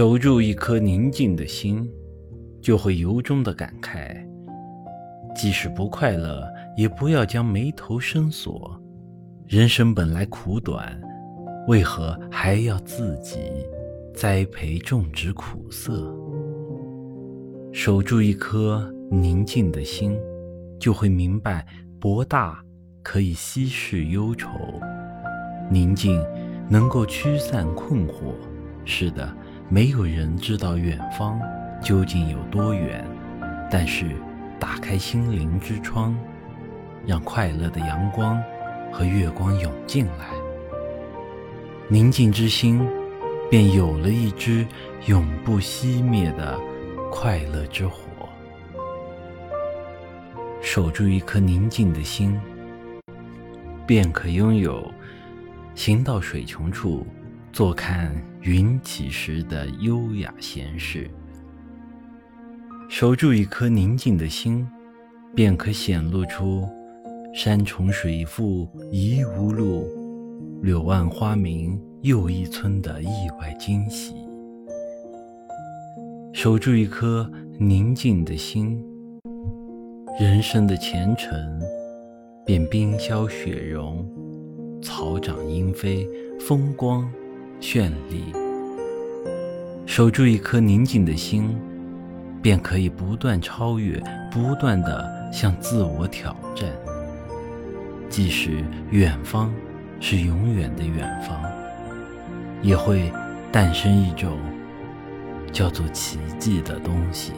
守住一颗宁静的心，就会由衷的感慨：即使不快乐，也不要将眉头深锁。人生本来苦短，为何还要自己栽培种植苦涩？守住一颗宁静的心，就会明白博大可以稀释忧愁，宁静能够驱散困惑。是的。没有人知道远方究竟有多远，但是打开心灵之窗，让快乐的阳光和月光涌进来，宁静之心便有了一支永不熄灭的快乐之火。守住一颗宁静的心，便可拥有行到水穷处。坐看云起时的优雅闲适，守住一颗宁静的心，便可显露出山重水复疑无路，柳暗花明又一村的意外惊喜。守住一颗宁静的心，人生的前程便冰消雪融，草长莺飞，风光。绚丽，守住一颗宁静的心，便可以不断超越，不断的向自我挑战。即使远方是永远的远方，也会诞生一种叫做奇迹的东西。